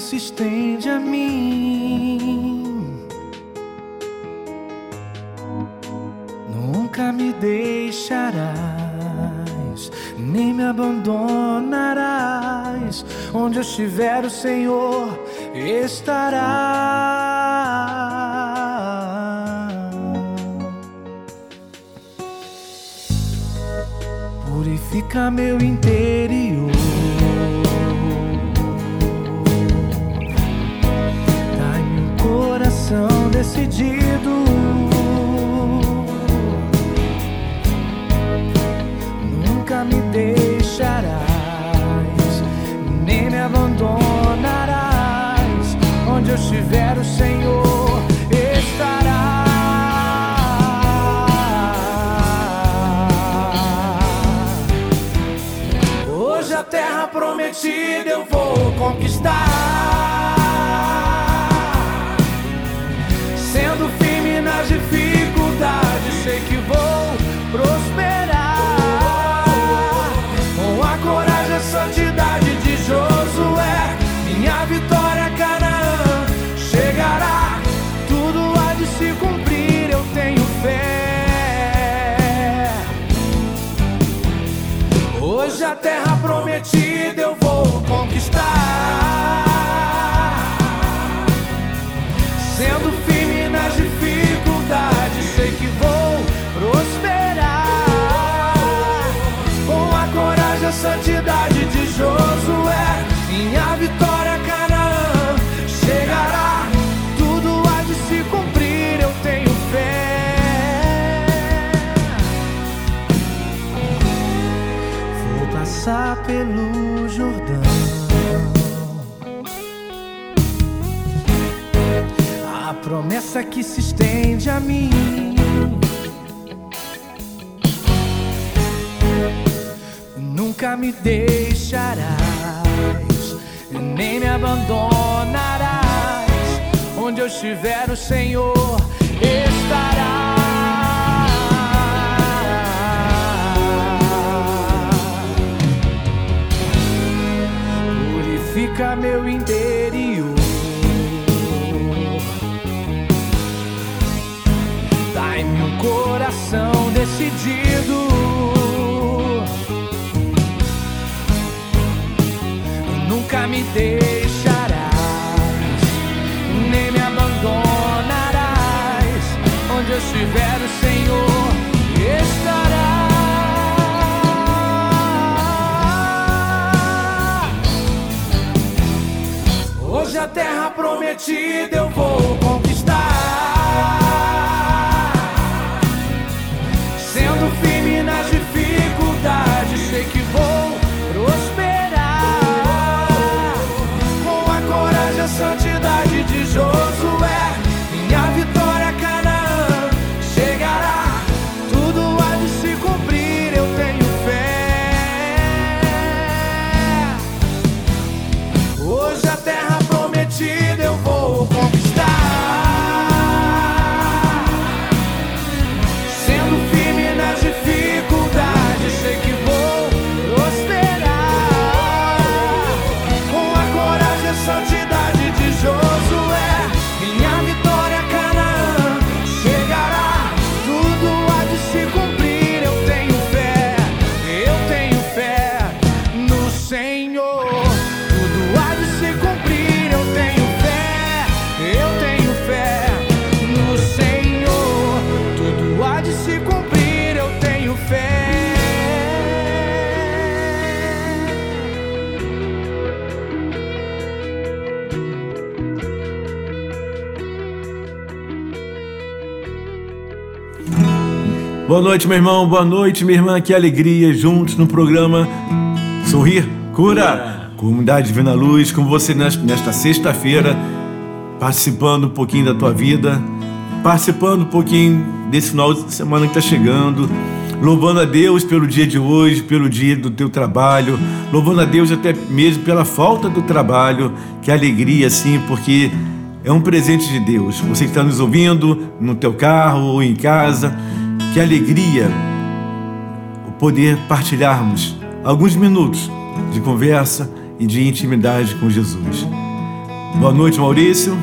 se estende a mim. Nunca me deixarás, nem me abandonarás. Onde eu estiver, o Senhor estará. Purifica meu interior. Decidido. Nunca me deixarás, nem me abandonarás. Onde eu estiver, o Senhor estará. Hoje a terra prometida eu vou conquistar. Que se estende a mim. Nunca me deixarás, nem me abandonarás. Onde eu estiver, o Senhor decidido. Nunca me deixarás, nem me abandonarás. Onde eu estiver, o Senhor estará. Hoje a terra prometida eu vou conquistar. Boa noite, meu irmão. Boa noite, minha irmã. Que alegria juntos no programa Sorrir Cura. Comunidade Divina Luz, com você nes- nesta sexta-feira, participando um pouquinho da tua vida, participando um pouquinho desse final de semana que está chegando, louvando a Deus pelo dia de hoje, pelo dia do teu trabalho, louvando a Deus até mesmo pela falta do trabalho. Que alegria, sim, porque é um presente de Deus. Você que está nos ouvindo no teu carro ou em casa, que alegria poder partilharmos alguns minutos de conversa e de intimidade com Jesus. Boa noite, Maurício.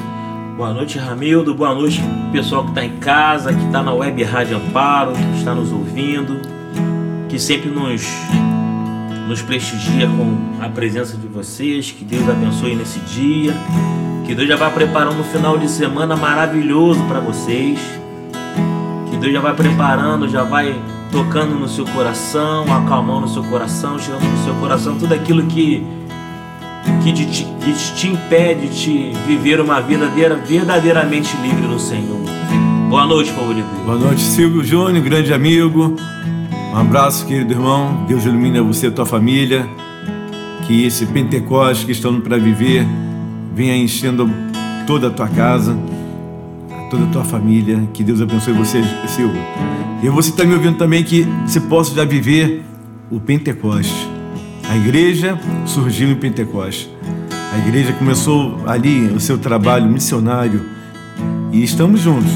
Boa noite, Ramildo. Boa noite, pessoal que está em casa, que está na web Rádio Amparo, que está nos ouvindo, que sempre nos, nos prestigia com a presença de vocês. Que Deus abençoe nesse dia. Que Deus já vai preparando um final de semana maravilhoso para vocês. Deus já vai preparando, já vai tocando no seu coração, acalmando o seu coração, tirando do seu coração tudo aquilo que que te, que te impede de viver uma vida verdadeiramente livre no Senhor. Boa noite, povo de Deus. Boa noite, Silvio Júnior, grande amigo. Um abraço, querido irmão. Deus ilumine você e a tua família. Que esse Pentecostes que estamos para viver venha enchendo toda a tua casa, toda a tua família. Que Deus abençoe você, Silvio. E você está me ouvindo também que você possa já viver o Pentecostes a igreja surgiu em Pentecostes. A igreja começou ali o seu trabalho missionário e estamos juntos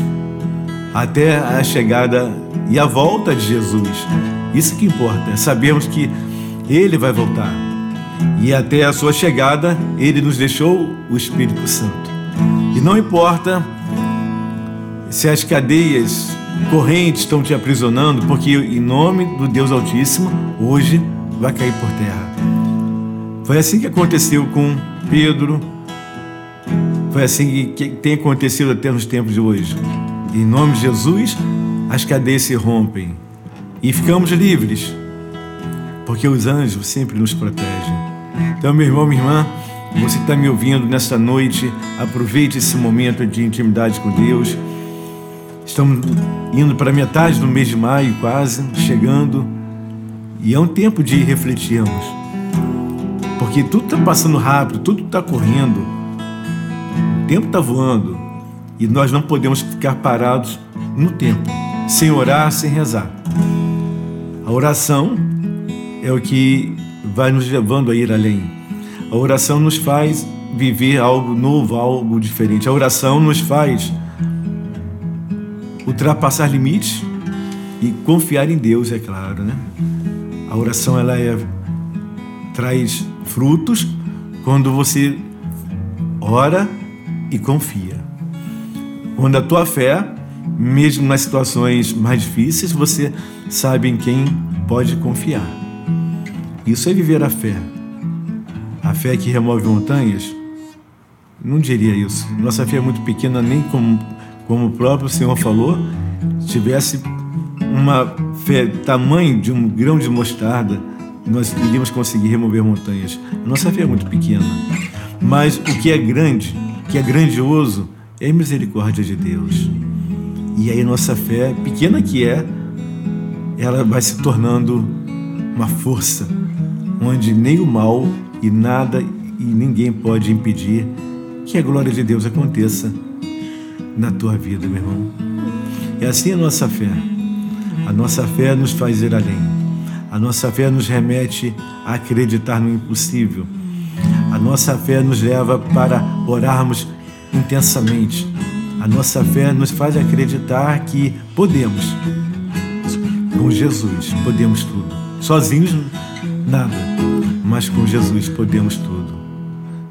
até a chegada e a volta de Jesus. Isso que importa, é sabermos que ele vai voltar. E até a sua chegada, ele nos deixou o Espírito Santo. E não importa se as cadeias correntes estão te aprisionando, porque em nome do Deus Altíssimo, hoje vai cair por terra. Foi assim que aconteceu com Pedro, foi assim que tem acontecido até nos tempos de hoje. Em nome de Jesus, as cadeias se rompem e ficamos livres, porque os anjos sempre nos protegem. Então, meu irmão, minha irmã, você que está me ouvindo nessa noite, aproveite esse momento de intimidade com Deus. Estamos indo para metade do mês de maio, quase, chegando. E é um tempo de refletirmos. Porque tudo está passando rápido, tudo está correndo. O tempo está voando. E nós não podemos ficar parados no tempo, sem orar, sem rezar. A oração é o que vai nos levando a ir além. A oração nos faz viver algo novo, algo diferente. A oração nos faz ultrapassar limites e confiar em Deus, é claro, né? A oração ela é, traz frutos quando você ora e confia. Quando a tua fé, mesmo nas situações mais difíceis, você sabe em quem pode confiar. Isso é viver a fé. A fé que remove montanhas? Não diria isso. Nossa fé é muito pequena, nem como, como o próprio Senhor falou, tivesse uma fé tamanho de um grão de mostarda, nós iríamos conseguir remover montanhas. Nossa fé é muito pequena. Mas o que é grande, o que é grandioso, é a misericórdia de Deus. E aí nossa fé, pequena que é, ela vai se tornando uma força, onde nem o mal e nada e ninguém pode impedir que a glória de Deus aconteça na tua vida, meu irmão. É assim a nossa fé. A nossa fé nos faz ir além. A nossa fé nos remete a acreditar no impossível. A nossa fé nos leva para orarmos intensamente. A nossa fé nos faz acreditar que podemos. Com Jesus podemos tudo. Sozinhos, nada. Mas com Jesus podemos tudo.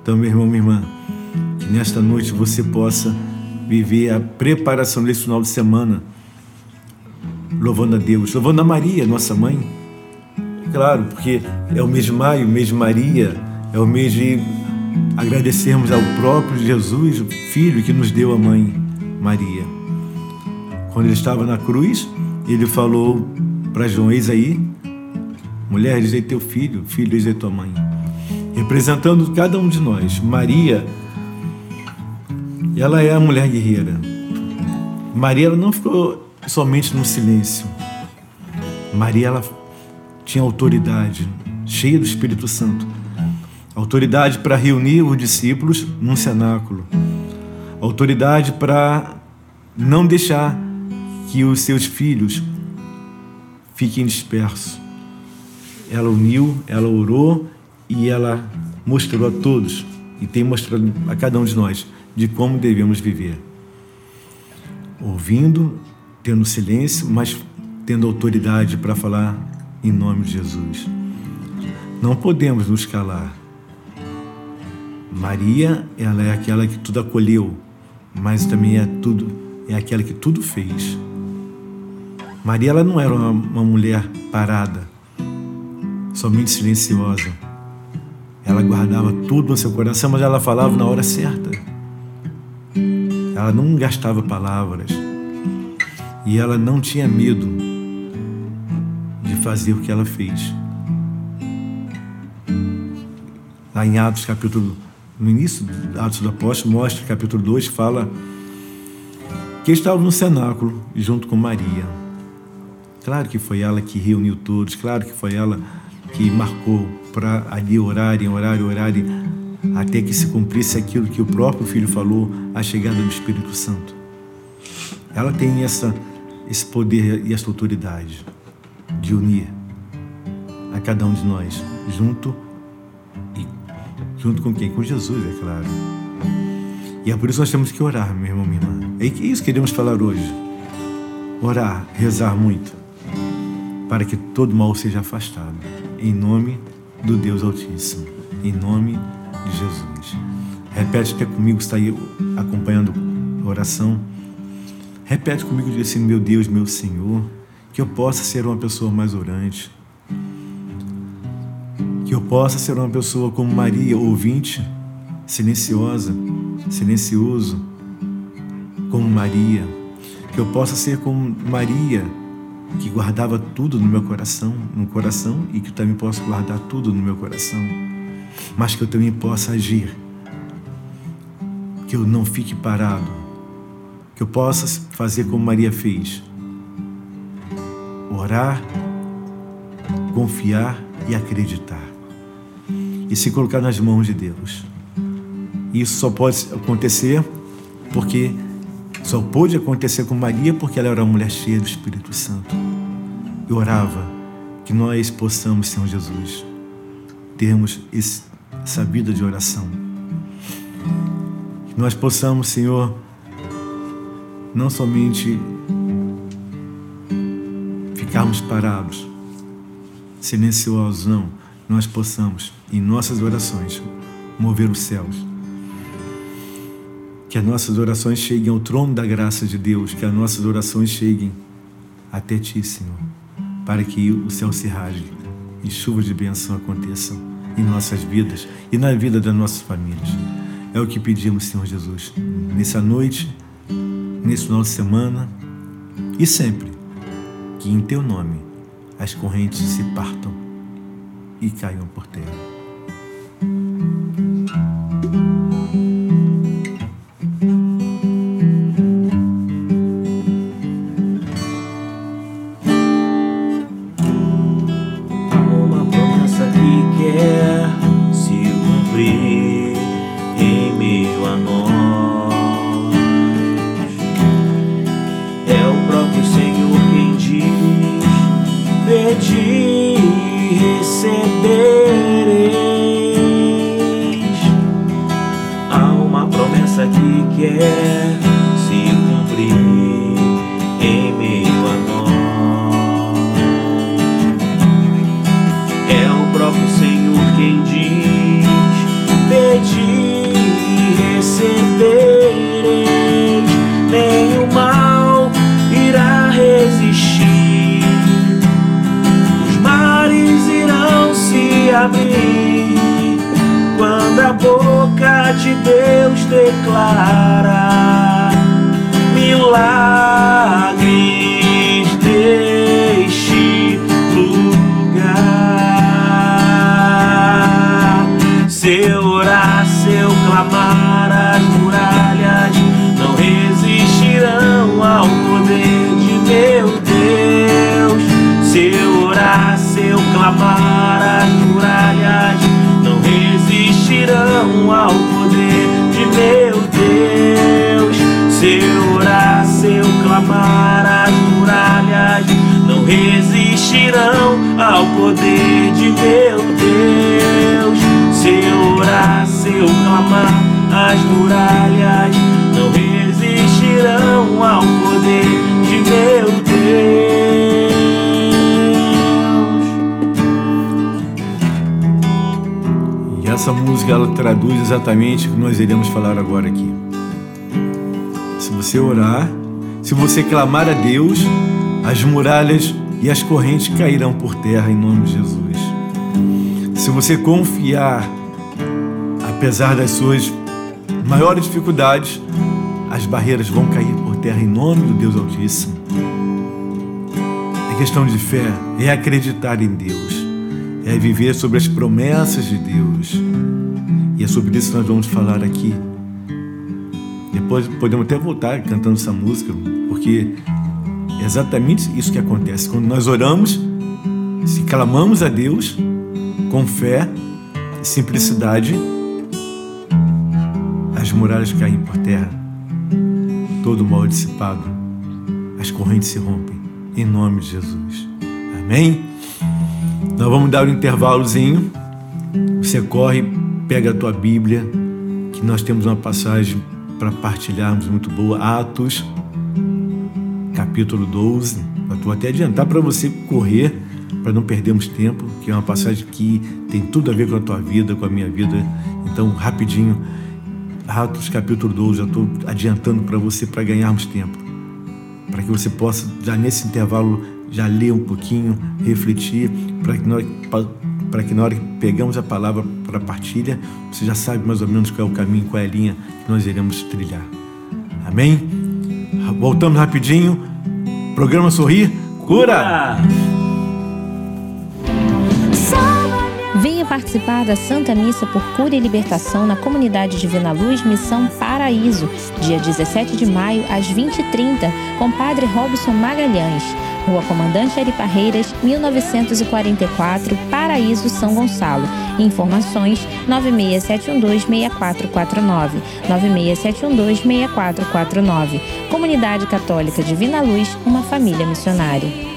Então, meu irmão, minha irmã, que nesta noite você possa viver a preparação desse final de semana louvando a Deus, louvando a Maria, nossa mãe. Claro, porque é o mês de maio, o mês de Maria, é o mês de agradecermos ao próprio Jesus, Filho que nos deu a mãe Maria. Quando ele estava na cruz, ele falou para João: Eis aí, mulher, eis aí teu filho, filho, eis aí tua mãe. Representando cada um de nós. Maria, ela é a mulher guerreira. Maria ela não ficou somente no silêncio. Maria ela tinha autoridade, cheia do Espírito Santo. Autoridade para reunir os discípulos num cenáculo. Autoridade para não deixar que os seus filhos fiquem dispersos. Ela uniu, ela orou e ela mostrou a todos e tem mostrado a cada um de nós de como devemos viver. Ouvindo tendo silêncio, mas tendo autoridade para falar em nome de Jesus. Não podemos nos calar. Maria, ela é aquela que tudo acolheu, mas também é tudo é aquela que tudo fez. Maria ela não era uma, uma mulher parada, somente silenciosa. Ela guardava tudo no seu coração, mas ela falava na hora certa. Ela não gastava palavras. E ela não tinha medo de fazer o que ela fez. Lá em Atos, capítulo, no início do Atos do Apóstolo, mostra, capítulo 2, fala que estava no cenáculo junto com Maria. Claro que foi ela que reuniu todos, claro que foi ela que marcou para ali orarem, orarem, orarem, até que se cumprisse aquilo que o próprio Filho falou, a chegada do Espírito Santo. Ela tem essa, esse poder e essa autoridade de unir a cada um de nós, junto e junto com quem? Com Jesus, é claro. E é por isso que nós temos que orar, meu irmão, minha irmã. É isso que queremos falar hoje. Orar, rezar muito, para que todo mal seja afastado. Em nome do Deus Altíssimo. Em nome de Jesus. Repete até comigo, está aí acompanhando a oração. Repete comigo, diz assim, meu Deus, meu Senhor, que eu possa ser uma pessoa mais orante. Que eu possa ser uma pessoa como Maria, ouvinte, silenciosa, silencioso, como Maria. Que eu possa ser como Maria, que guardava tudo no meu coração, no coração, e que também posso guardar tudo no meu coração, mas que eu também possa agir, que eu não fique parado, que eu possa fazer como Maria fez, orar, confiar e acreditar, e se colocar nas mãos de Deus. Isso só pode acontecer porque só pôde acontecer com Maria porque ela era uma mulher cheia do Espírito Santo. Eu orava que nós possamos, Senhor Jesus, termos esse, essa vida de oração. Que nós possamos, Senhor, não somente ficarmos parados, silenciosos, não. Nós possamos, em nossas orações, mover os céus que as nossas orações cheguem ao trono da graça de Deus, que as nossas orações cheguem até Ti, Senhor, para que o céu se rasgue e chuvas de bênção aconteçam em nossas vidas e na vida das nossas famílias. É o que pedimos, Senhor Jesus, nessa noite, nesse final de semana e sempre, que em Teu nome as correntes se partam e caiam por terra. Eu clamar, as muralhas não resistirão ao poder de meu Deus. E essa música ela traduz exatamente o que nós iremos falar agora aqui. Se você orar, se você clamar a Deus, as muralhas e as correntes cairão por terra em nome de Jesus. Se você confiar apesar das suas maiores dificuldades, as barreiras vão cair por terra em nome do Deus Altíssimo. É questão de fé, é acreditar em Deus, é viver sobre as promessas de Deus. E é sobre isso que nós vamos falar aqui. Depois podemos até voltar cantando essa música, porque é exatamente isso que acontece. Quando nós oramos, se clamamos a Deus com fé e simplicidade, as muralhas caem por terra, todo mal dissipado, as correntes se rompem, em nome de Jesus. Amém? Nós vamos dar um intervalozinho. Você corre, pega a tua Bíblia, que nós temos uma passagem para partilharmos muito boa. Atos, capítulo 12. Eu vou até adiantar para você correr, para não perdermos tempo, que é uma passagem que tem tudo a ver com a tua vida, com a minha vida. Então, rapidinho, Atos, capítulo 12. Já estou adiantando para você para ganharmos tempo. Para que você possa, já nesse intervalo, já ler um pouquinho, refletir, para que nós para que na hora que pegamos a palavra para partilha, você já sabe mais ou menos qual é o caminho, qual é a linha que nós iremos trilhar. Amém? Voltamos rapidinho. Programa Sorrir Cura! Venha participar da Santa Missa por Cura e Libertação na Comunidade Divina Luz Missão Paraíso, dia 17 de maio, às 20h30, com Padre Robson Magalhães. Rua Comandante Ari Parreiras, 1944, Paraíso, São Gonçalo. Informações 967126449, 967126449. Comunidade Católica Divina Luz, uma família missionária.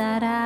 saudara.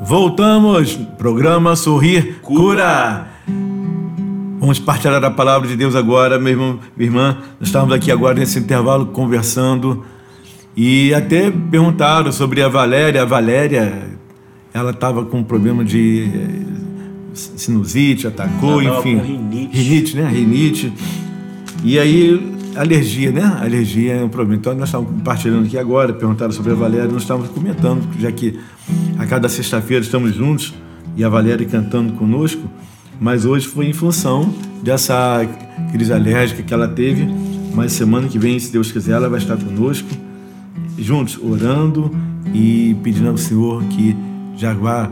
Voltamos, programa Sorrir Cura. Vamos partilhar a palavra de Deus agora, meu irmão, minha irmã. Nós estávamos aqui agora nesse intervalo conversando e até perguntaram sobre a Valéria. A Valéria, ela estava com um problema de eh, sinusite, atacou, tava enfim. rinite. Rinite, né? Rinite. E aí, alergia, né? Alergia é um problema. Então, nós estávamos compartilhando aqui agora, perguntaram sobre a Valéria, nós estávamos comentando, já que a cada sexta-feira estamos juntos e a Valéria cantando conosco, mas hoje foi em função dessa crise alérgica que ela teve. Mas semana que vem, se Deus quiser, ela vai estar conosco, juntos, orando e pedindo ao Senhor que vá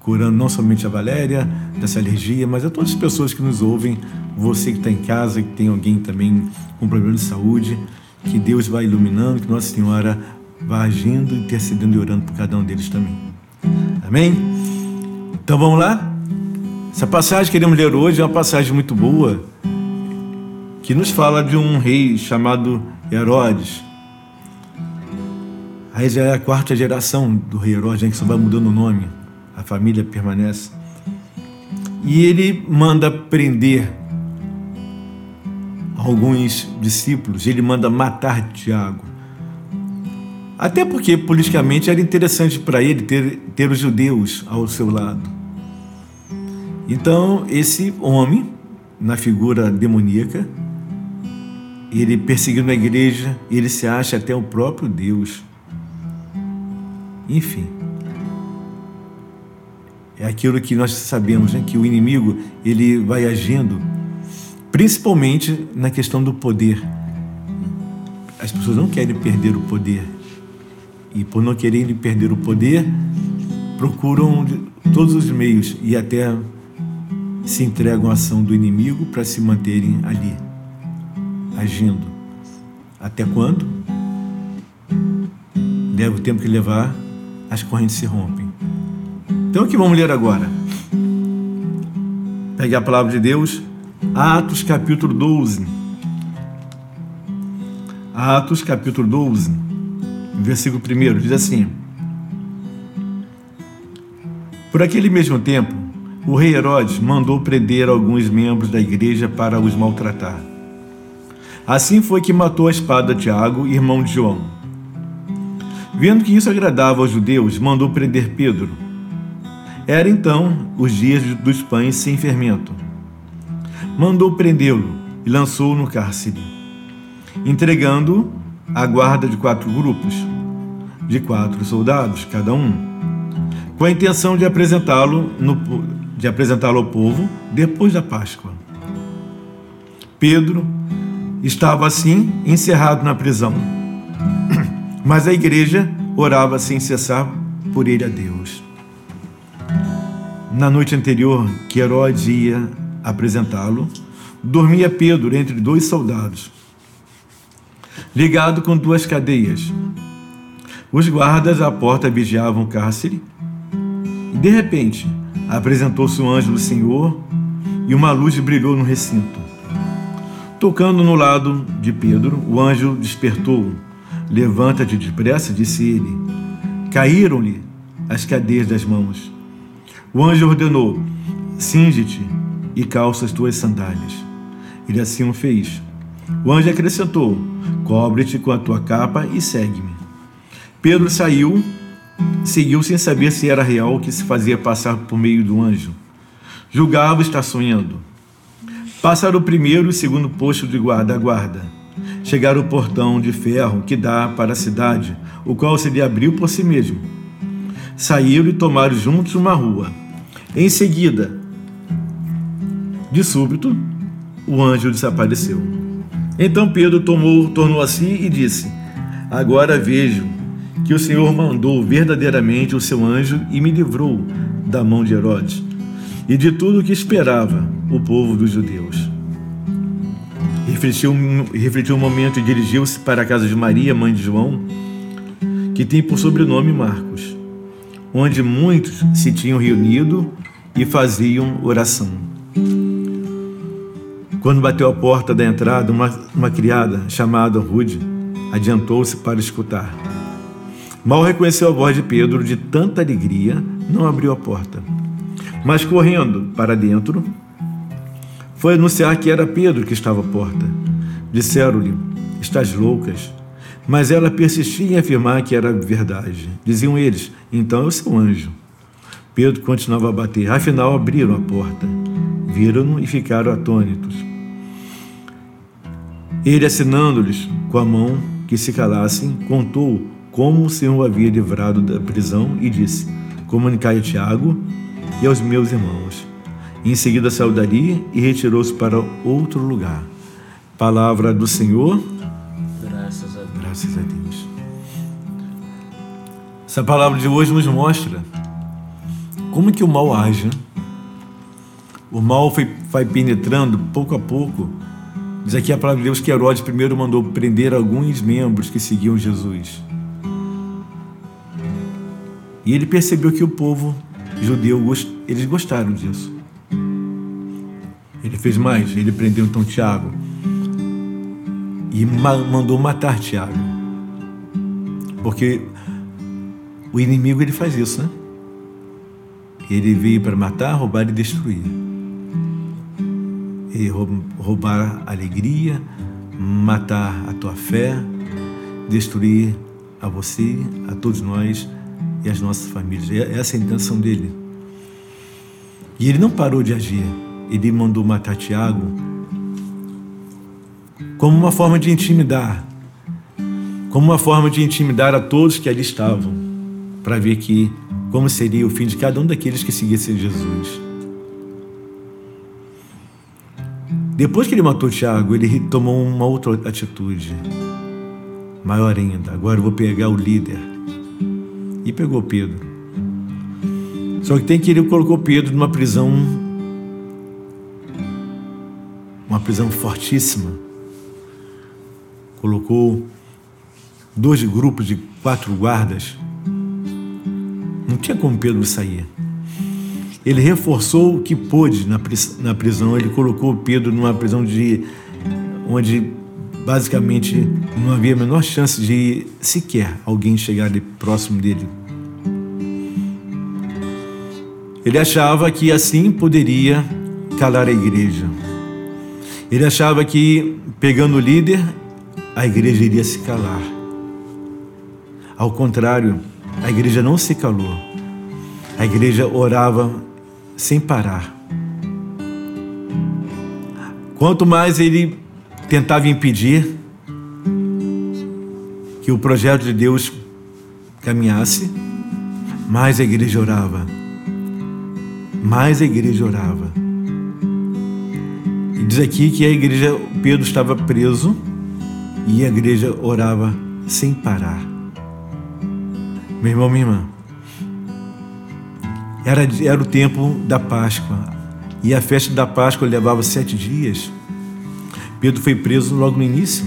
curando não somente a Valéria dessa alergia, mas a todas as pessoas que nos ouvem, você que está em casa, que tem alguém também com problema de saúde, que Deus vai iluminando, que Nossa Senhora vai agindo, intercedendo e orando por cada um deles também. Amém? Então vamos lá? Essa passagem que queremos ler hoje é uma passagem muito boa, que nos fala de um rei chamado Herodes. Aí já é a quarta geração do rei Herodes, né, que só vai mudando o nome, a família permanece. E ele manda prender alguns discípulos, ele manda matar Tiago. Até porque politicamente era interessante para ele ter, ter os judeus ao seu lado. Então, esse homem, na figura demoníaca, ele perseguindo a igreja, ele se acha até o próprio Deus. Enfim, é aquilo que nós sabemos, né? que o inimigo ele vai agindo, principalmente na questão do poder. As pessoas não querem perder o poder. E por não quererem perder o poder, procuram todos os meios e até se entregam à ação do inimigo para se manterem ali, agindo. Até quando? Leva o tempo que levar, as correntes se rompem. Então o que vamos ler agora? Pegue a palavra de Deus, Atos capítulo 12. Atos capítulo 12, versículo 1, diz assim: Por aquele mesmo tempo, o rei Herodes mandou prender alguns membros da igreja para os maltratar. Assim foi que matou a espada Tiago, irmão de João. Vendo que isso agradava aos judeus, mandou prender Pedro. Era então os dias dos pães sem fermento. Mandou prendê-lo e lançou-o no cárcere, entregando-o à guarda de quatro grupos, de quatro soldados cada um, com a intenção de apresentá-lo no- de apresentá-lo ao povo depois da Páscoa. Pedro estava assim encerrado na prisão, mas a igreja orava sem cessar por ele a Deus. Na noite anterior que Herodes ia apresentá-lo, dormia Pedro entre dois soldados, ligado com duas cadeias. Os guardas à porta vigiavam o cárcere e, de repente, apresentou-se um anjo do Senhor e uma luz brilhou no recinto. Tocando no lado de Pedro, o anjo despertou-o. Levanta-te depressa, disse ele. Caíram-lhe as cadeias das mãos. O anjo ordenou: Cinge-te e calça as tuas sandálias. Ele assim o fez. O anjo acrescentou: Cobre-te com a tua capa e segue-me. Pedro saiu, seguiu sem saber se era real o que se fazia passar por meio do anjo. Julgava estar sonhando. Passaram o primeiro e o segundo posto de guarda a guarda. Chegaram ao portão de ferro que dá para a cidade, o qual se lhe abriu por si mesmo. Saíram e tomaram juntos uma rua. Em seguida, de súbito, o anjo desapareceu. Então Pedro tomou, tornou a si e disse: Agora vejo que o Senhor mandou verdadeiramente o seu anjo e me livrou da mão de Herodes e de tudo o que esperava o povo dos judeus. Refletiu, refletiu um momento e dirigiu-se para a casa de Maria, mãe de João, que tem por sobrenome Marcos, onde muitos se tinham reunido e faziam oração. Quando bateu a porta da entrada, uma, uma criada chamada Rude adiantou-se para escutar. Mal reconheceu a voz de Pedro, de tanta alegria, não abriu a porta. Mas correndo para dentro, foi anunciar que era Pedro que estava à porta. Disseram-lhe: Estás loucas? Mas ela persistia em afirmar que era verdade. Diziam eles: Então eu sou anjo. Pedro continuava a bater. Afinal, abriram a porta. Viram-no e ficaram atônitos. Ele, assinando-lhes com a mão que se calassem, contou como o Senhor havia livrado da prisão e disse: Comunicai a Tiago e aos meus irmãos. Em seguida saiu dali e retirou-se para outro lugar. Palavra do Senhor. Graças a Deus. Graças a Deus. Essa palavra de hoje nos mostra como que o mal age. né? O mal foi, vai penetrando pouco a pouco. Diz aqui a palavra de Deus que Herodes primeiro mandou prender alguns membros que seguiam Jesus. E ele percebeu que o povo judeu, eles gostaram disso. Ele fez mais, ele prendeu então Tiago e ma- mandou matar Tiago. Porque o inimigo ele faz isso, né? Ele veio para matar, roubar e destruir. E rou- roubar a alegria, matar a tua fé, destruir a você, a todos nós e as nossas famílias. É- Essa é a intenção dele. E ele não parou de agir. Ele mandou matar Tiago como uma forma de intimidar, como uma forma de intimidar a todos que ali estavam, para ver que como seria o fim de cada um daqueles que seguissem Jesus. Depois que ele matou Tiago, ele tomou uma outra atitude, maior ainda. Agora eu vou pegar o líder. E pegou Pedro. Só que tem que ele colocou Pedro numa prisão, uma prisão fortíssima. Colocou dois grupos de quatro guardas. Não tinha como Pedro sair. Ele reforçou o que pôde na, pris- na prisão. Ele colocou Pedro numa prisão de onde basicamente não havia a menor chance de sequer alguém chegar ali próximo dele. Ele achava que assim poderia calar a igreja. Ele achava que pegando o líder, a igreja iria se calar. Ao contrário, a igreja não se calou. A igreja orava sem parar. Quanto mais ele tentava impedir que o projeto de Deus caminhasse, mais a igreja orava. Mais a igreja orava. E diz aqui que a igreja, Pedro estava preso e a igreja orava sem parar. Meu irmão, minha irmã, era, era o tempo da Páscoa e a festa da Páscoa levava sete dias. Pedro foi preso logo no início.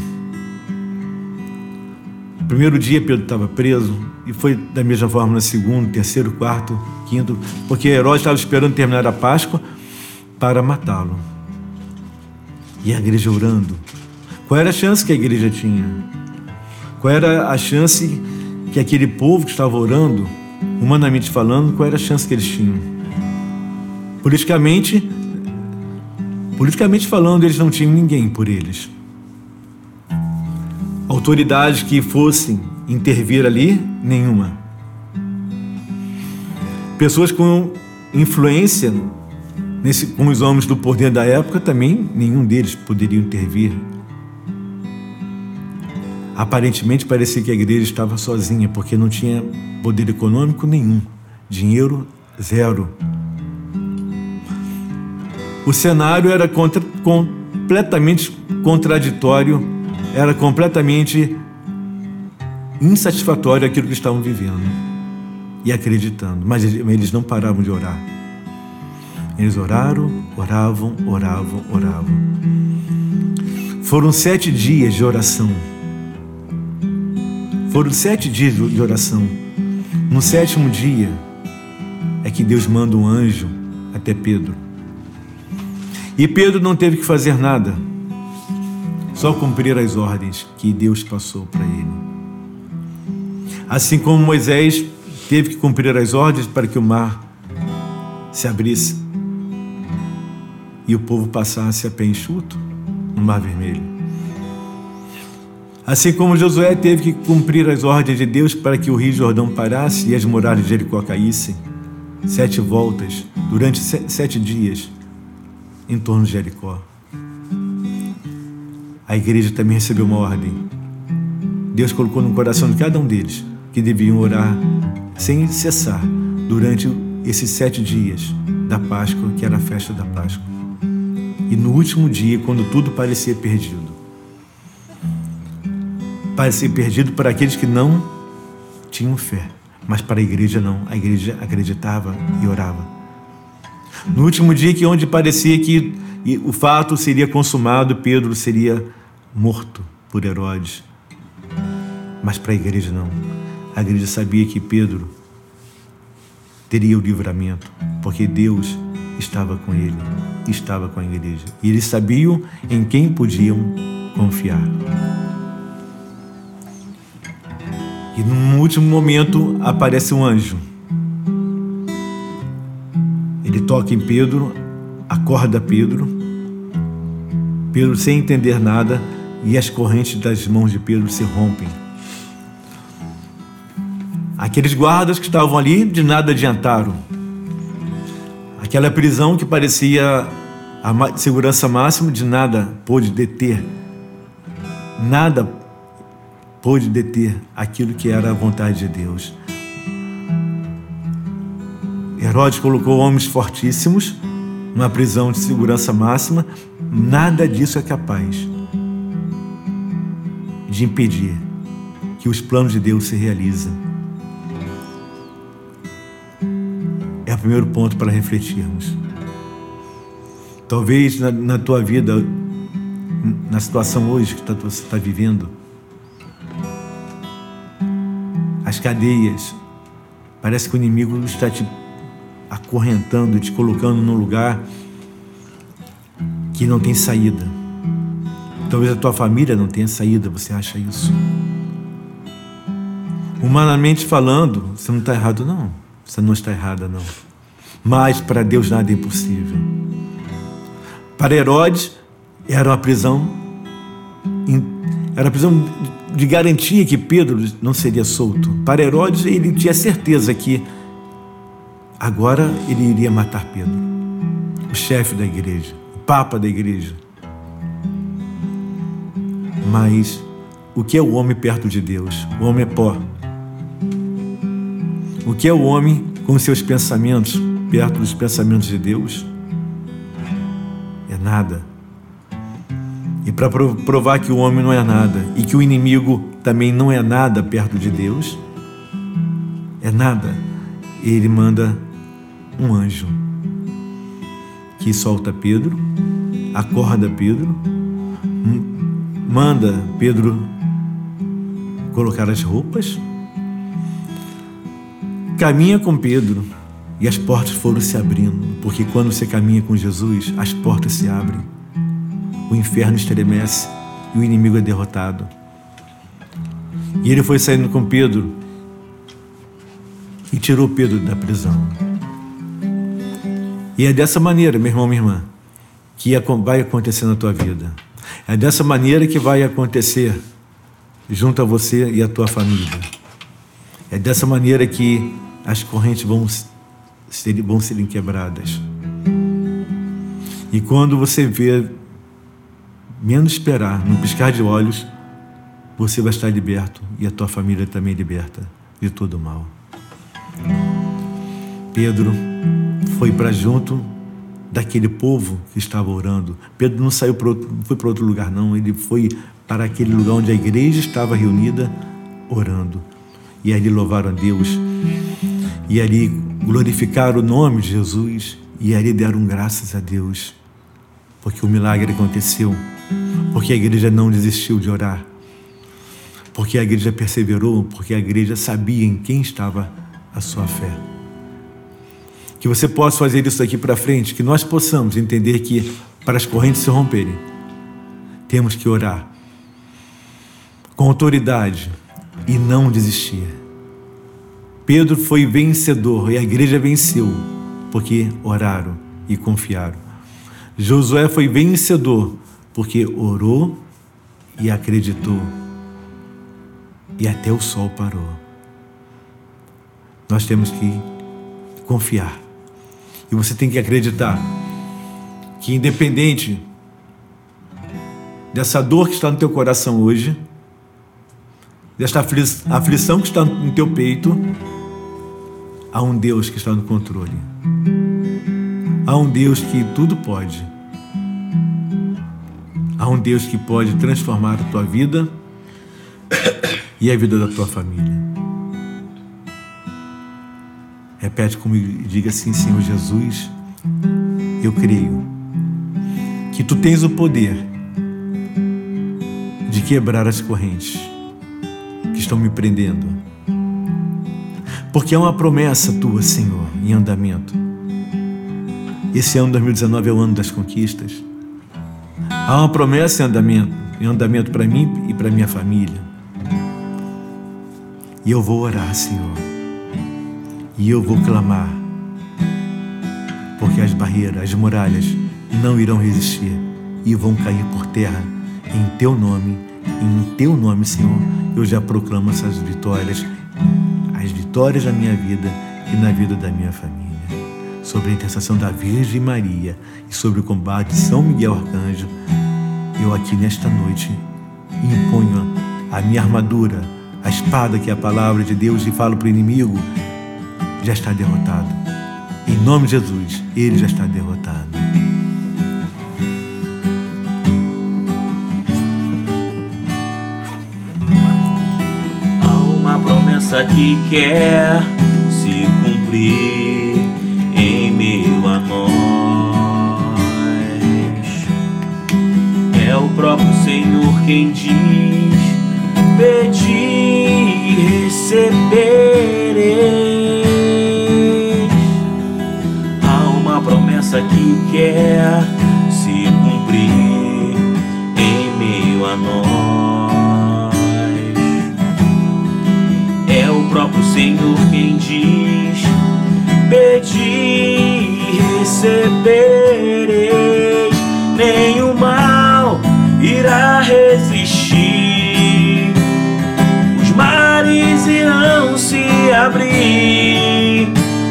No primeiro dia Pedro estava preso e foi da mesma forma no segundo, terceiro, quarto, quinto, porque Herodes estava esperando terminar a Páscoa para matá-lo. E a igreja orando. Qual era a chance que a igreja tinha? Qual era a chance que aquele povo que estava orando, humanamente falando, qual era a chance que eles tinham? Politicamente, politicamente falando, eles não tinham ninguém por eles. Autoridades que fossem intervir ali, nenhuma. Pessoas com influência Nesse, com os homens do poder da época, também nenhum deles poderia intervir. Aparentemente parecia que a igreja estava sozinha, porque não tinha poder econômico nenhum, dinheiro zero. O cenário era contra, completamente contraditório, era completamente insatisfatório aquilo que estavam vivendo e acreditando, mas eles não paravam de orar. Eles oraram, oravam, oravam, oravam. Foram sete dias de oração. Foram sete dias de oração. No sétimo dia é que Deus manda um anjo até Pedro. E Pedro não teve que fazer nada, só cumprir as ordens que Deus passou para ele. Assim como Moisés teve que cumprir as ordens para que o mar se abrisse e o povo passasse a pé enxuto no Mar Vermelho. Assim como Josué teve que cumprir as ordens de Deus para que o rio Jordão parasse e as muralhas de Jericó caíssem, sete voltas durante sete dias em torno de Jericó. A igreja também recebeu uma ordem. Deus colocou no coração de cada um deles que deviam orar sem cessar durante esses sete dias da Páscoa, que era a festa da Páscoa e no último dia, quando tudo parecia perdido. Parecia perdido para aqueles que não tinham fé, mas para a igreja não. A igreja acreditava e orava. No último dia, que onde parecia que o fato seria consumado, Pedro seria morto por Herodes. Mas para a igreja não. A igreja sabia que Pedro teria o livramento, porque Deus estava com ele, estava com a igreja. E eles sabiam em quem podiam confiar. E num último momento aparece um anjo. Toca em Pedro, acorda Pedro. Pedro, sem entender nada, e as correntes das mãos de Pedro se rompem. Aqueles guardas que estavam ali de nada adiantaram. Aquela prisão que parecia a segurança máxima de nada pôde deter. Nada pôde deter aquilo que era a vontade de Deus. Herodes colocou homens fortíssimos numa prisão de segurança máxima. Nada disso é capaz de impedir que os planos de Deus se realizem. é o primeiro ponto para refletirmos. Talvez na, na tua vida, na situação hoje que tá, você está vivendo, as cadeias, parece que o inimigo está te acorrentando, te colocando num lugar que não tem saída. Talvez a tua família não tenha saída, você acha isso? Humanamente falando, você não está errado, não. Você não está errada, não. Mas para Deus nada é impossível. Para Herodes, era uma prisão, era uma prisão de garantia que Pedro não seria solto. Para Herodes, ele tinha certeza que agora ele iria matar Pedro, o chefe da igreja, o papa da igreja. Mas o que é o homem perto de Deus? O homem é pó. O que é o homem com seus pensamentos perto dos pensamentos de Deus? É nada. E para provar que o homem não é nada e que o inimigo também não é nada perto de Deus, é nada, ele manda um anjo que solta Pedro, acorda Pedro, manda Pedro colocar as roupas Caminha com Pedro e as portas foram se abrindo, porque quando você caminha com Jesus, as portas se abrem. O inferno estremece e o inimigo é derrotado. E ele foi saindo com Pedro e tirou Pedro da prisão. E é dessa maneira, meu irmão, minha irmã, que vai acontecer na tua vida. É dessa maneira que vai acontecer junto a você e a tua família. É dessa maneira que as correntes vão, ser, vão serem quebradas. E quando você vê menos esperar, num piscar de olhos, você vai estar liberto e a tua família também liberta de todo o mal. Pedro foi para junto daquele povo que estava orando. Pedro não saiu para outro, foi para outro lugar não, ele foi para aquele lugar onde a igreja estava reunida orando. E ali louvaram a Deus. E ali glorificaram o nome de Jesus e ali deram graças a Deus. Porque o milagre aconteceu. Porque a igreja não desistiu de orar. Porque a igreja perseverou, porque a igreja sabia em quem estava a sua fé que você possa fazer isso daqui para frente, que nós possamos entender que para as correntes se romperem, temos que orar com autoridade e não desistir. Pedro foi vencedor e a igreja venceu, porque oraram e confiaram. Josué foi vencedor, porque orou e acreditou. E até o sol parou. Nós temos que confiar e você tem que acreditar que, independente dessa dor que está no teu coração hoje, desta aflição que está no teu peito, há um Deus que está no controle. Há um Deus que tudo pode. Há um Deus que pode transformar a tua vida e a vida da tua família. Repete comigo e diga assim: Senhor Jesus, eu creio que tu tens o poder de quebrar as correntes que estão me prendendo. Porque é uma promessa tua, Senhor, em andamento. Esse ano 2019 é o ano das conquistas. Há uma promessa em andamento, em andamento para mim e para minha família. E eu vou orar, Senhor e eu vou clamar, porque as barreiras, as muralhas não irão resistir e vão cair por terra em teu nome, em teu nome, Senhor. Eu já proclamo essas vitórias, as vitórias da minha vida e na vida da minha família. Sobre a intercessão da Virgem Maria e sobre o combate de São Miguel Arcanjo, eu aqui nesta noite imponho a minha armadura, a espada que é a palavra de Deus e falo para o inimigo já está derrotado. Em nome de Jesus, ele já está derrotado. Há uma promessa que quer se cumprir em meio a nós. É o próprio Senhor quem diz: Pedi e receberei. Promessa que quer se cumprir em meio a nós. É o próprio Senhor quem diz: Pedi e recebereis, nenhum mal irá resistir. Os mares irão se abrir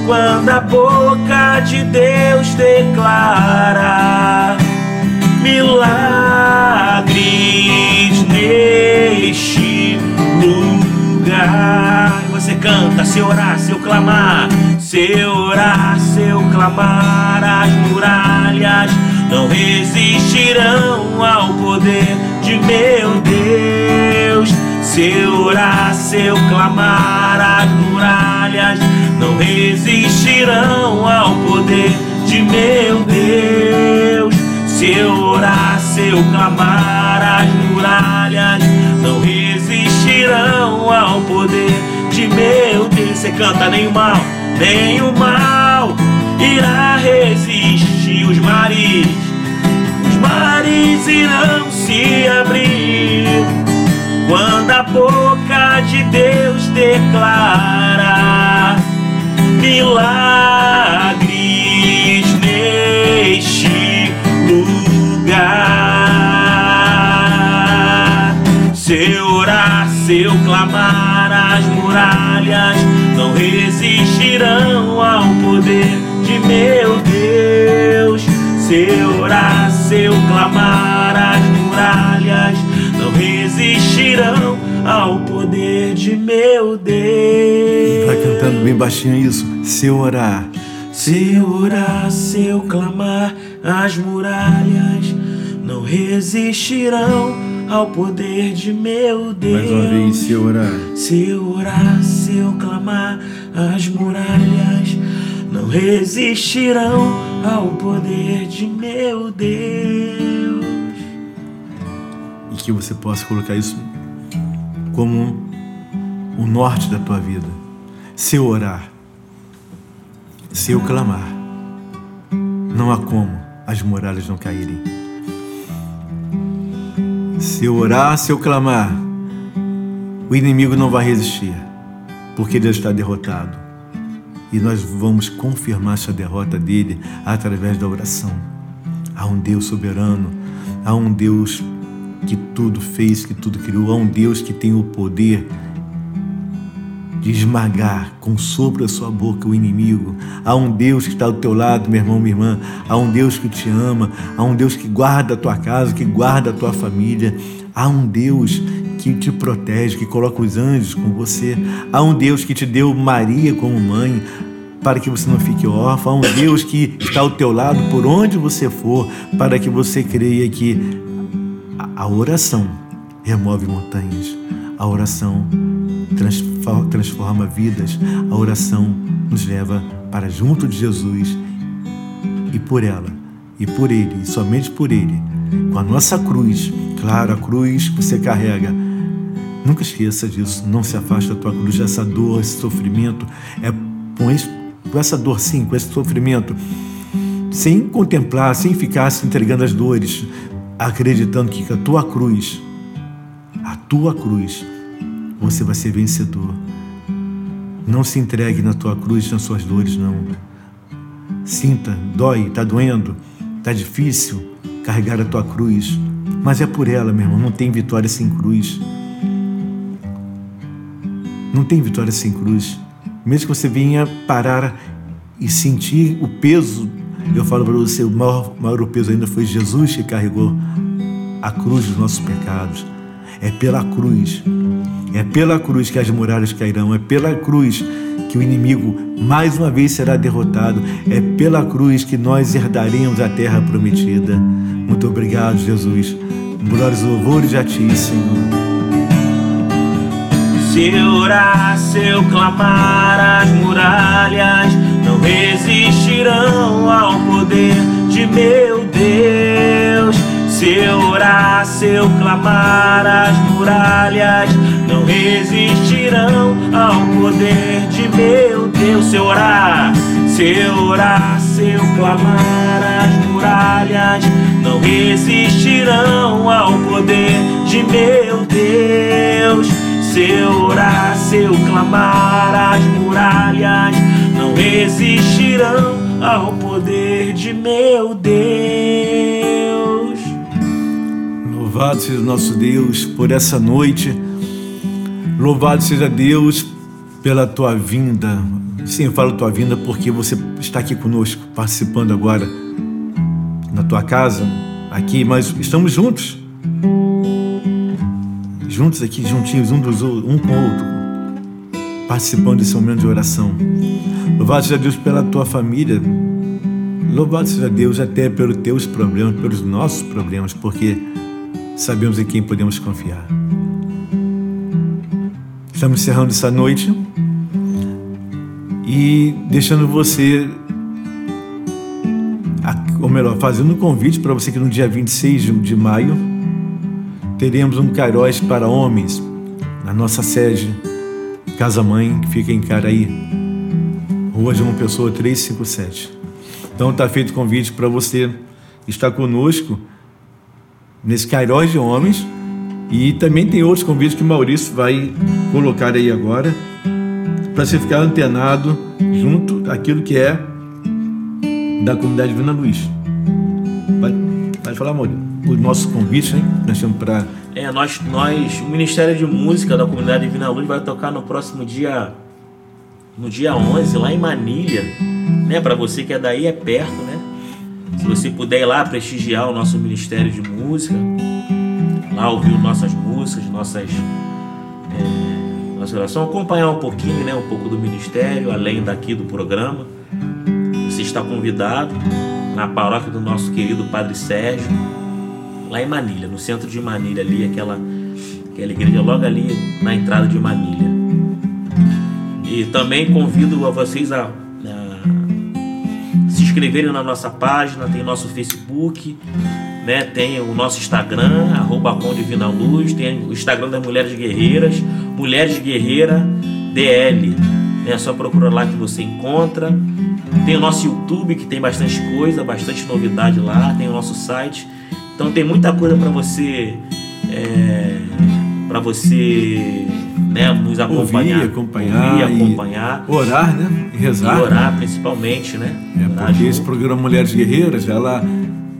quando a boca de Deus declara milagres neste lugar. Você canta, se orar, se eu clamar, se orar, se eu clamar, as muralhas não resistirão ao poder de meu Deus. Se orar, se eu clamar, as muralhas não resistirão ao poder de meu Deus. Se eu orar, se eu clamar, as muralhas não resistirão ao poder de meu Deus. Você canta nem o mal, nem o mal irá resistir. Os mares, os mares irão se abrir quando a boca de Deus declara milagres neste lugar. Se eu orar, se eu clamar, as muralhas não resistirão ao poder de meu Deus. Se eu orar, seu clamar, as muralhas não resistirão ao poder de meu Deus. Vai cantando bem baixinho isso. Se eu orar, se eu orar, se eu clamar, as muralhas não resistirão ao poder de meu Deus. Mais uma vez, se eu orar. Se eu orar, se eu clamar, as muralhas não resistirão ao poder de meu Deus. E que você possa colocar isso como o norte da tua vida. Se eu orar, se eu clamar, não há como as muralhas não caírem. Se eu orar, se eu clamar, o inimigo não vai resistir, porque Deus está derrotado. E nós vamos confirmar essa derrota dele através da oração. Há um Deus soberano, há um Deus que tudo fez, que tudo criou, há um Deus que tem o poder de esmagar com sopro a sua boca o inimigo. Há um Deus que está ao teu lado, meu irmão, minha irmã. Há um Deus que te ama. Há um Deus que guarda a tua casa, que guarda a tua família. Há um Deus que te protege, que coloca os anjos com você. Há um Deus que te deu Maria como mãe para que você não fique órfão. Há um Deus que está ao teu lado por onde você for, para que você creia que a oração remove montanhas. A oração transforma vidas. A oração nos leva para junto de Jesus e por ela, e por Ele, e somente por Ele, com a nossa cruz, claro, a cruz que você carrega. Nunca esqueça disso, não se afaste da tua cruz, essa dor, esse sofrimento, é com, esse, com essa dor sim, com esse sofrimento, sem contemplar, sem ficar se entregando às dores, acreditando que a tua cruz, a tua cruz, você vai ser vencedor. Não se entregue na tua cruz, nas suas dores, não. Sinta, dói, está doendo, está difícil carregar a tua cruz, mas é por ela, meu irmão. Não tem vitória sem cruz. Não tem vitória sem cruz. Mesmo que você venha parar e sentir o peso, eu falo para você: o maior, maior peso ainda foi Jesus que carregou a cruz dos nossos pecados. É pela cruz é pela cruz que as muralhas cairão, é pela cruz que o inimigo mais uma vez será derrotado, é pela cruz que nós herdaremos a terra prometida. Muito obrigado, Jesus. Glórias e louvores a Ti, Senhor. Se eu orar, se eu clamar, as muralhas não resistirão ao poder de meu Deus. Se eu orar, se eu clamar, as muralhas resistirão ao poder de meu Deus. Se orar, se orar, se eu clamar, as muralhas não resistirão ao poder de meu Deus. Se orar, se eu clamar, as muralhas não resistirão ao poder de meu Deus. Louvado seja o nosso Deus por essa noite Louvado seja Deus pela tua vinda. Sim, eu falo tua vinda porque você está aqui conosco, participando agora na tua casa, aqui, mas estamos juntos. Juntos aqui, juntinhos, um, dos, um com o outro, participando desse momento de oração. Louvado seja Deus pela tua família. Louvado seja Deus até pelos teus problemas, pelos nossos problemas, porque sabemos em quem podemos confiar. Estamos encerrando essa noite e deixando você, ou melhor, fazendo um convite para você que no dia 26 de maio teremos um Cairóis para homens na nossa sede, Casa Mãe, que fica em Caraí, Rua João Pessoa 357. Então está feito o convite para você estar conosco nesse Cairóis de Homens e também tem outros convites que o Maurício vai colocar aí agora para você ficar antenado junto àquilo que é da comunidade Vina Luiz. Pode, pode falar, Maurício, os nossos convites, hein? Nós temos para. É, nós, nós, o Ministério de Música da comunidade Vina Luz vai tocar no próximo dia, no dia 11, lá em Manilha, né? Para você que é daí, é perto, né? Se você puder ir lá prestigiar o nosso Ministério de Música, lá ouvir nossas músicas, nossas. É, nossa oração, acompanhar um pouquinho, né, um pouco do ministério, além daqui do programa. Você está convidado na paróquia do nosso querido Padre Sérgio, lá em Manilha, no centro de Manilha, ali, aquela, aquela igreja logo ali na entrada de Manilha. E também convido a vocês a, a se inscreverem na nossa página, tem nosso Facebook, né? Tem o nosso Instagram, arroba Luz, tem o Instagram das Mulheres Guerreiras, Mulheres Guerreira DL. É só procurar lá que você encontra. Tem o nosso YouTube que tem bastante coisa, bastante novidade lá. Tem o nosso site. Então tem muita coisa para você, é, para você, né, nos acompanhar, ouvir, acompanhar, ouvir, acompanhar, orar, né, e rezar, e orar principalmente, né. É porque esse programa Mulheres Guerreiras, ela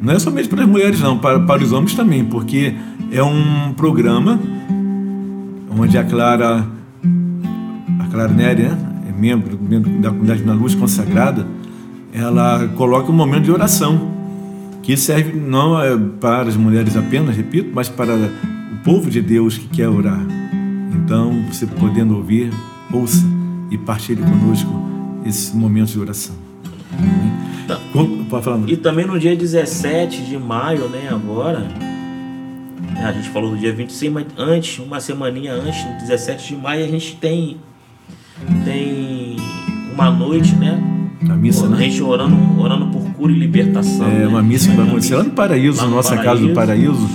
não é somente para as mulheres, não, para, para os homens também, porque é um programa onde a Clara, a Clara Nery, né, é membro, membro da comunidade na luz consagrada, ela coloca um momento de oração, que serve não é para as mulheres apenas, repito, mas para o povo de Deus que quer orar. Então, você podendo ouvir, ouça e partilhe conosco esse momento de oração. Tá. Pode falar, e também no dia 17 de maio, né, agora, né, a gente falou do dia 26, mas antes, uma semaninha antes, no 17 de maio, a gente tem tem uma noite, né? A missa, a né? gente orando, orando por cura e libertação. É né? uma missa que vai acontecer lá no Paraíso, na no nossa Paraíso. casa do Paraíso,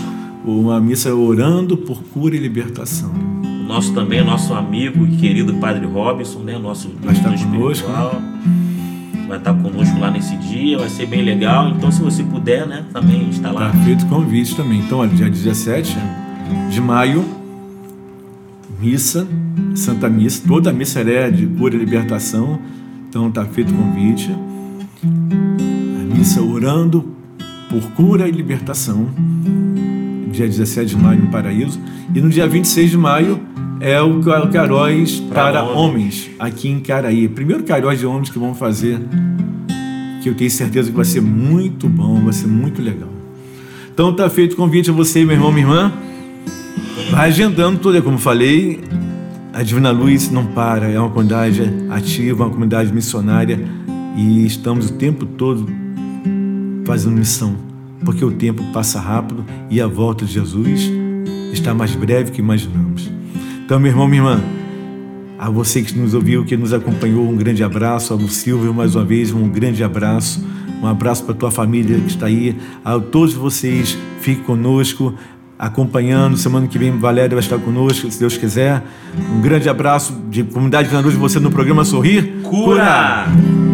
uma missa orando por cura e libertação. O nosso também, nosso amigo e querido Padre Robson, né? Nosso vai estar conosco. Né? Vai estar conosco lá nesse dia, vai ser bem legal. Então, se você puder, né, também está lá. Tá feito convite também. Então, olha, dia 17 de maio, missa, Santa Missa, toda a missa é de cura e libertação. Então, está feito convite. A missa orando por cura e libertação. Dia 17 de maio no Paraíso. E no dia 26 de maio, é o Caróis para, homens. aqui em Caraí. Primeiro Caróis de homens que vamos fazer, que eu tenho certeza que vai ser muito bom, vai ser muito legal. Então tá feito o convite a você, meu irmão, minha irmã. Vai agendando tudo, como falei, a Divina Luz não para, é uma comunidade ativa, uma comunidade missionária e estamos o tempo todo fazendo missão, porque o tempo passa rápido e a volta de Jesus está mais breve que imaginamos. Então, meu irmão, minha irmã, a você que nos ouviu, que nos acompanhou, um grande abraço. Ao Silvio, mais uma vez, um grande abraço. Um abraço para a tua família que está aí. A todos vocês, fiquem conosco, acompanhando. Semana que vem, Valéria vai estar conosco, se Deus quiser. Um grande abraço de Comunidade de você no programa Sorrir. Cura! Cura!